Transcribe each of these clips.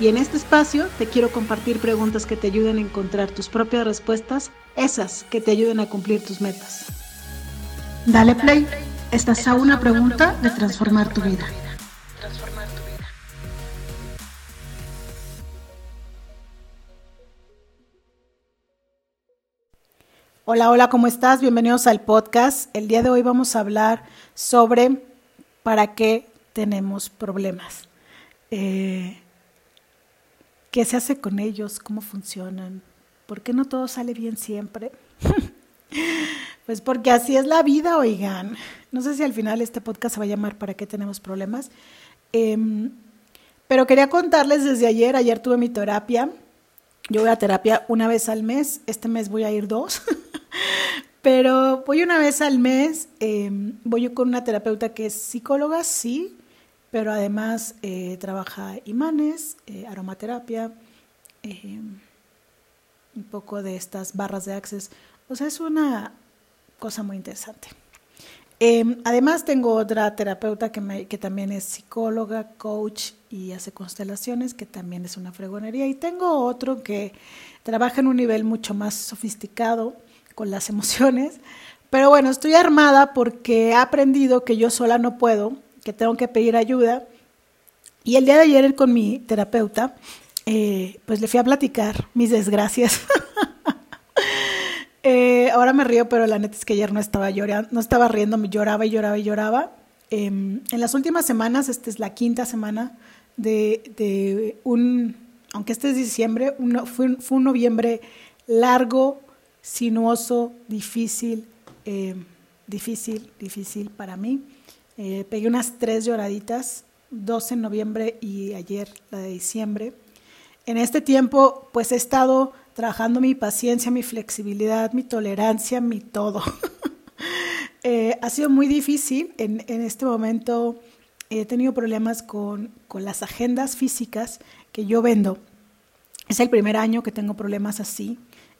Y en este espacio te quiero compartir preguntas que te ayuden a encontrar tus propias respuestas, esas que te ayuden a cumplir tus metas. Dale play, estás a una pregunta de transformar tu vida. Hola, hola, ¿cómo estás? Bienvenidos al podcast. El día de hoy vamos a hablar sobre para qué tenemos problemas. Eh, ¿Qué se hace con ellos? ¿Cómo funcionan? ¿Por qué no todo sale bien siempre? pues porque así es la vida, oigan. No sé si al final este podcast se va a llamar ¿Para qué tenemos problemas? Em, pero quería contarles desde ayer, ayer tuve mi terapia. Yo voy a terapia una vez al mes, este mes voy a ir dos. pero voy una vez al mes, em, voy con una terapeuta que es psicóloga, sí, pero además eh, trabaja imanes, eh, aromaterapia, eh, un poco de estas barras de access. O sea, es una cosa muy interesante. Em, además tengo otra terapeuta que, que también es psicóloga, coach y hace constelaciones, que también es una fregonería. Y tengo otro que trabaja en un nivel mucho más sofisticado con las emociones. Pero bueno, estoy armada porque he aprendido que yo sola no puedo que tengo que pedir ayuda. Y el día de ayer con mi terapeuta, eh, pues le fui a platicar mis desgracias. Eh, ahora me río, pero la neta es que ayer no estaba llorando, no estaba riendo, me lloraba y lloraba y lloraba. Em, en las últimas semanas, esta es la quinta semana de, un, aunque este es diciembre, fue, fue, un noviembre largo, sinuoso, difícil, em, difícil, difícil para mí. Eh, pegué unas tres lloraditas, dos en noviembre y ayer la de diciembre. En este tiempo, pues he estado trabajando mi paciencia, mi flexibilidad, mi tolerancia, mi todo. Eh, ha sido muy difícil. En, este momento he tenido problemas con, con las agendas físicas que yo vendo. Es el primer año que tengo problemas así,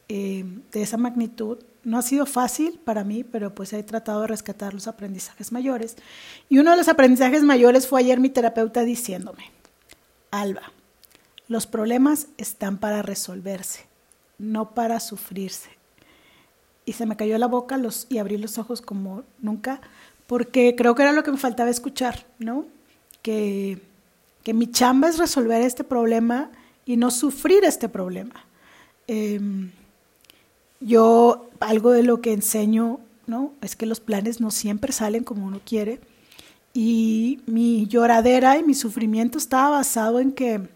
eh, de esa magnitud. No ha sido fácil para mí, pero pues he tratado de rescatar los aprendizajes mayores. Y uno de los aprendizajes mayores fue ayer mi terapeuta diciéndome, Alba, los problemas están para resolverse, no para sufrirse. Y se me cayó la boca y abrí los ojos como nunca, porque creo que era lo que me faltaba escuchar, ¿no? Que, que mi chamba es resolver este problema y no sufrir este problema. Em, yo algo de lo que enseño, ¿no? Es que los planes no siempre salen como uno quiere. Y mi lloradera y mi sufrimiento estaba basado en que,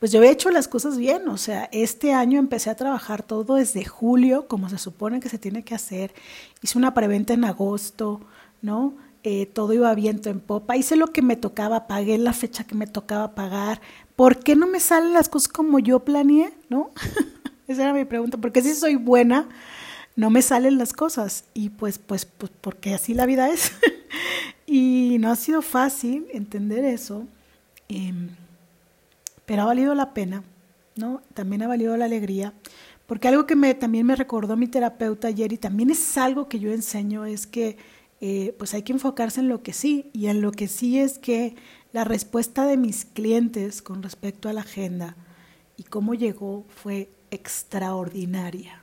pues yo había hecho las cosas bien. O sea, este año empecé a trabajar todo desde julio, como se supone que se tiene que hacer. Hice una preventa en agosto, ¿no? Eh, todo iba viento en popa. Hice lo que me tocaba, pagué la fecha que me tocaba pagar. ¿Por qué no me salen las cosas como yo planeé, no? Esa era mi pregunta, porque si soy buena, no me salen las cosas y pues, pues, pues porque así la vida es. y no ha sido fácil entender eso, em, pero ha valido la pena, ¿no? También ha valido la alegría, porque algo que me, también me recordó mi terapeuta ayer y también es algo que yo enseño es que eh, pues hay que enfocarse en lo que sí y en lo que sí es que la respuesta de mis clientes con respecto a la agenda y cómo llegó fue extraordinaria.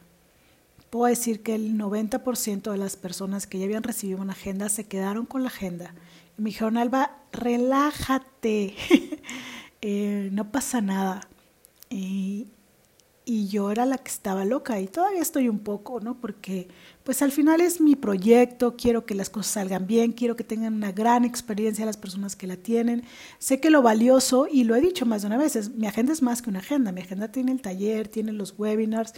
Puedo decir que el 90% de las personas que ya habían recibido una agenda se quedaron con la agenda. Y me dijeron, Alba, relájate, eh, no pasa nada. Y, y yo era la que estaba loca y todavía estoy un poco, ¿no? Porque pues al final es mi proyecto, quiero que las cosas salgan bien, quiero que tengan una gran experiencia las personas que la tienen. Sé que lo valioso, y lo he dicho más de una vez, mi agenda es más que una agenda, mi agenda tiene el taller, tiene los webinars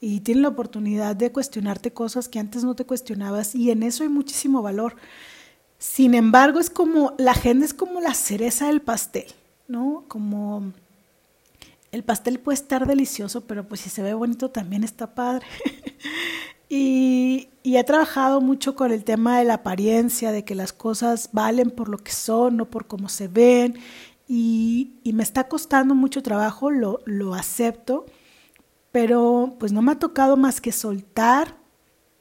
y tiene la oportunidad de cuestionarte cosas que antes no te cuestionabas y en eso hay muchísimo valor. Sin embargo, es como, la agenda es como la cereza del pastel, ¿no? Como el pastel puede estar delicioso, pero pues si se ve bonito también está padre. y, he trabajado mucho con el tema de la apariencia, de que las cosas valen por lo que son, no por cómo se ven. Y, me está costando mucho trabajo, lo, acepto, pero pues no me ha tocado más que soltar,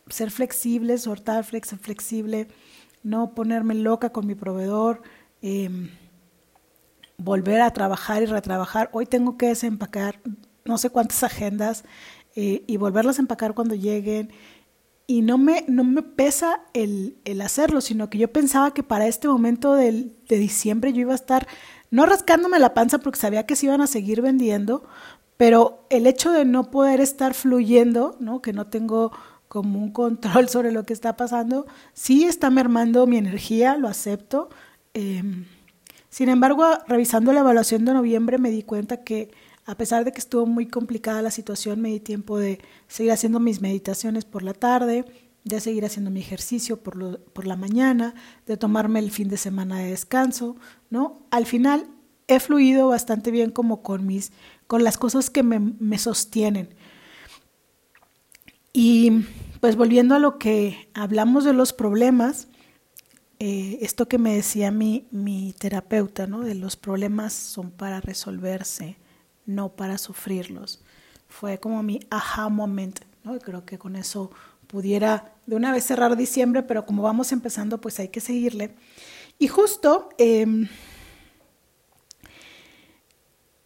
ser flexible, soltar, flexible, no ponerme loca con mi proveedor. Em, volver a trabajar y retrabajar. Hoy tengo que desempacar no sé cuántas agendas eh, y volverlas a empacar cuando lleguen. Y no me, no me pesa el, el, hacerlo, sino que yo pensaba que para este momento del, de diciembre yo iba a estar, no rascándome la panza porque sabía que se iban a seguir vendiendo, pero el hecho de no poder estar fluyendo, ¿no? que no tengo como un control sobre lo que está pasando, sí está mermando mi energía, lo acepto. Eh, sin embargo, revisando la evaluación de noviembre me di cuenta que a pesar de que estuvo muy complicada la situación, me di tiempo de seguir haciendo mis meditaciones por la tarde, de seguir haciendo mi ejercicio por, la mañana, de tomarme el fin de semana de descanso, ¿no? Al final he fluido bastante bien como con mis, con las cosas que me, me sostienen. Y pues volviendo a lo que hablamos de los problemas, eh, esto que me decía mi, mi terapeuta, ¿no? De los problemas son para resolverse, no para sufrirlos. Fue como mi aha moment, ¿no? creo que con eso pudiera de una vez cerrar diciembre, pero como vamos empezando, pues hay que seguirle. Y justo em,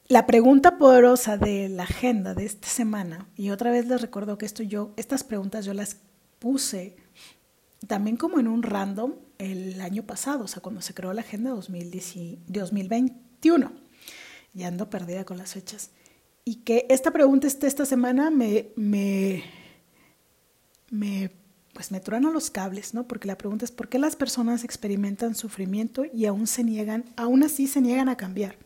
la pregunta poderosa de la agenda de esta semana, y otra vez les recuerdo que esto yo, estas preguntas yo las puse también como en un random el año pasado, o sea, cuando se creó la Agenda 2021. Ya ando perdida con las fechas. Y que esta pregunta esté esta semana me, me, me, pues me truena los cables, ¿no? Porque la pregunta es, ¿por qué las personas experimentan sufrimiento y aún se niegan, aún así se niegan a cambiar?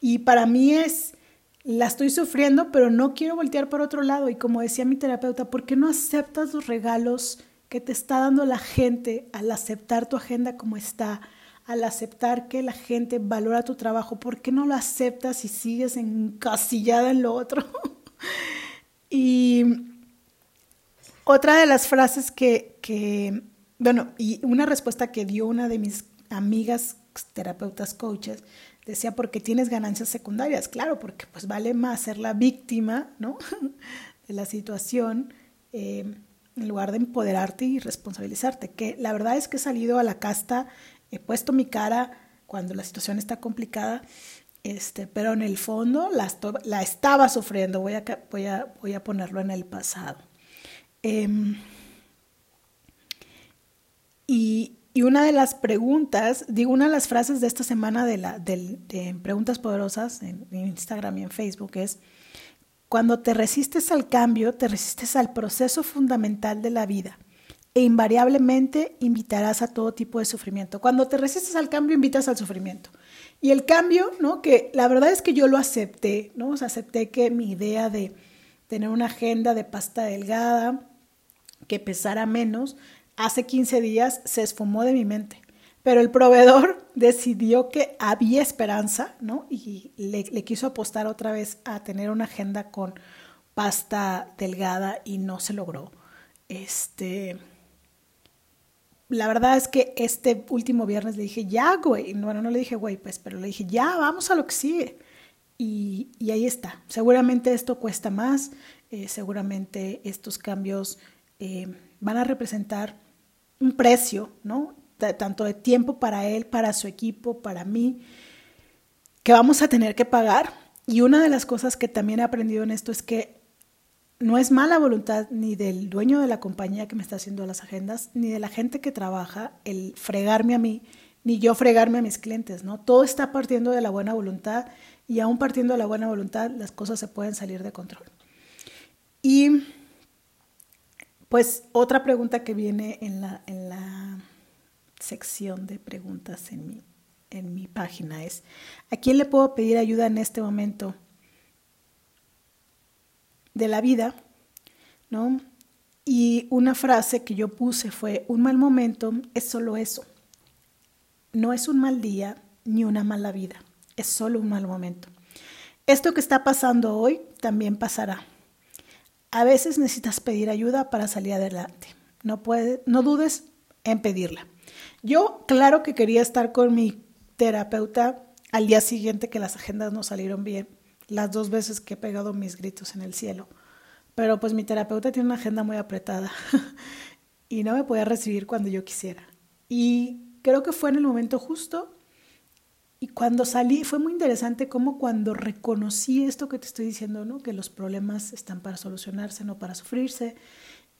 Y para mí es, la estoy sufriendo, pero no quiero voltear para otro lado. Y como decía mi terapeuta, ¿por qué no aceptas los regalos que te está dando la gente al aceptar tu agenda como está, al aceptar que la gente valora tu trabajo, ¿por qué no lo aceptas y sigues encasillada en lo otro? y otra de las frases que, bueno, y una respuesta que dio una de mis amigas terapeutas coaches, decía, porque tienes ganancias secundarias, claro, porque pues vale más ser la víctima, ¿no? de la situación. Eh, en lugar de empoderarte y responsabilizarte. Que la verdad es que he salido a la casta, he puesto mi cara cuando la situación está complicada, este, pero en el fondo la, la estaba sufriendo. Voy a, voy, a, voy a ponerlo en el pasado. Em, y, y, una de las preguntas, digo, una de las frases de esta semana de, la, de, de Preguntas Poderosas en Instagram y en Facebook es, cuando te resistes al cambio, te resistes al proceso fundamental de la vida e invariablemente invitarás a todo tipo de sufrimiento. Cuando te resistes al cambio, invitas al sufrimiento. Y el cambio, ¿no? Que la verdad es que yo lo acepté, ¿no? O sea, acepté que mi idea de tener una agenda de pasta delgada, que pesara menos, hace 15 días se esfumó de mi mente pero el proveedor decidió que había esperanza, ¿no? Y le, quiso apostar otra vez a tener una agenda con pasta delgada y no se logró. Este, la verdad es que este último viernes le dije, ya, güey. Bueno, no le dije, güey, pues, pero le dije, ya, vamos a lo que sigue. Y, ahí está. Seguramente esto cuesta más, eh, seguramente estos cambios eh, van a representar un precio, ¿no? Tanto de tiempo para él, para su equipo, para mí, que vamos a tener que pagar. Y una de las cosas que también he aprendido en esto es que no es mala voluntad ni del dueño de la compañía que me está haciendo las agendas, ni de la gente que trabaja el fregarme a mí, ni yo fregarme a mis clientes, ¿no? Todo está partiendo de la buena voluntad y aún partiendo de la buena voluntad las cosas se pueden salir de control. Y pues otra pregunta que viene en la, en la sección de preguntas en mi, en mi página es, ¿a quién le puedo pedir ayuda en este momento de la vida? ¿No? Y una frase que yo puse fue, un mal momento es solo eso. No es un mal día ni una mala vida, es solo un mal momento. Esto que está pasando hoy también pasará. a veces necesitas pedir ayuda para salir adelante. No, puede, no dudes en pedirla. Yo, claro que quería estar con mi terapeuta al día siguiente que las agendas no salieron bien, las dos veces que he pegado mis gritos en el cielo. Pero pues mi terapeuta tiene una agenda muy apretada y no me podía recibir cuando yo quisiera. Y creo que fue en el momento justo. Y cuando salí, fue muy interesante cómo cuando reconocí esto que te estoy diciendo, ¿no? que los problemas están para solucionarse, no para sufrirse,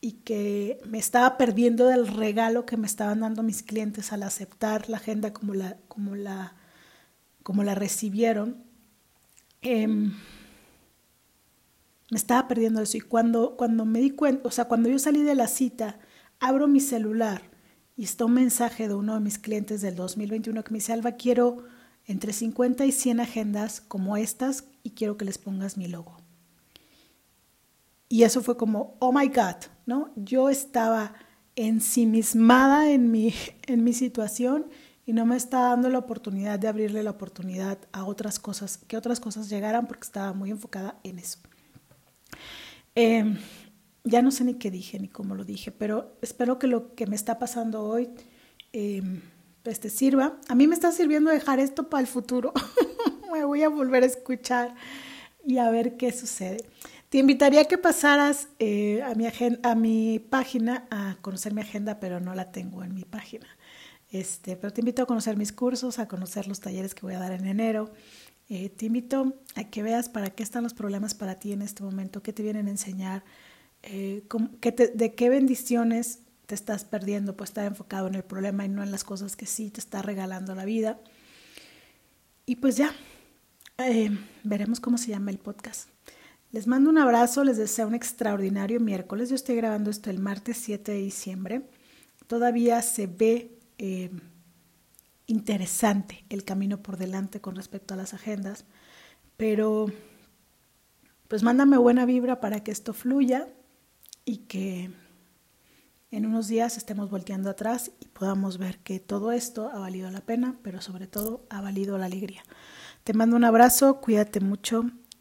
y que me estaba perdiendo del regalo que me estaban dando mis clientes al aceptar la agenda como la, como la, como la recibieron. Em, me estaba perdiendo eso. Y cuando, cuando me di cuenta, o sea, cuando yo salí de la cita, abro mi celular y está un mensaje de uno de mis clientes del 2021 que me dice, Alba, quiero entre 50 y 100 agendas como estas y quiero que les pongas mi logo. Y eso fue como, oh my God, ¿no? Yo estaba ensimismada en mi, en mi situación y no me estaba dando la oportunidad de abrirle la oportunidad a otras cosas, que otras cosas llegaran porque estaba muy enfocada en eso. Em, ya no sé ni qué dije ni cómo lo dije, pero espero que lo que me está pasando hoy pues te sirva. A mí me está sirviendo dejar esto para el futuro. me voy a volver a escuchar y a ver qué sucede. Te invitaría a que pasaras eh, a, mi a mi página a conocer mi agenda, pero no la tengo en mi página. Este, pero te invito a conocer mis cursos, a conocer los talleres que voy a dar en enero. Eh, te invito a que veas para qué están los problemas para ti en este momento, qué te vienen a enseñar, eh, de qué bendiciones te estás perdiendo, pues estar enfocado en el problema y no en las cosas que sí te está regalando la vida. Y pues ya, veremos cómo se llama el podcast. Les mando un abrazo, les deseo un extraordinario miércoles. Yo estoy grabando esto el martes 7 de diciembre. Todavía se ve interesante el camino por delante con respecto a las agendas, pero pues mándame buena vibra para que esto fluya y que en unos días estemos volteando atrás y podamos ver que todo esto ha valido la pena, pero sobre todo ha valido la alegría. Te mando un abrazo, cuídate mucho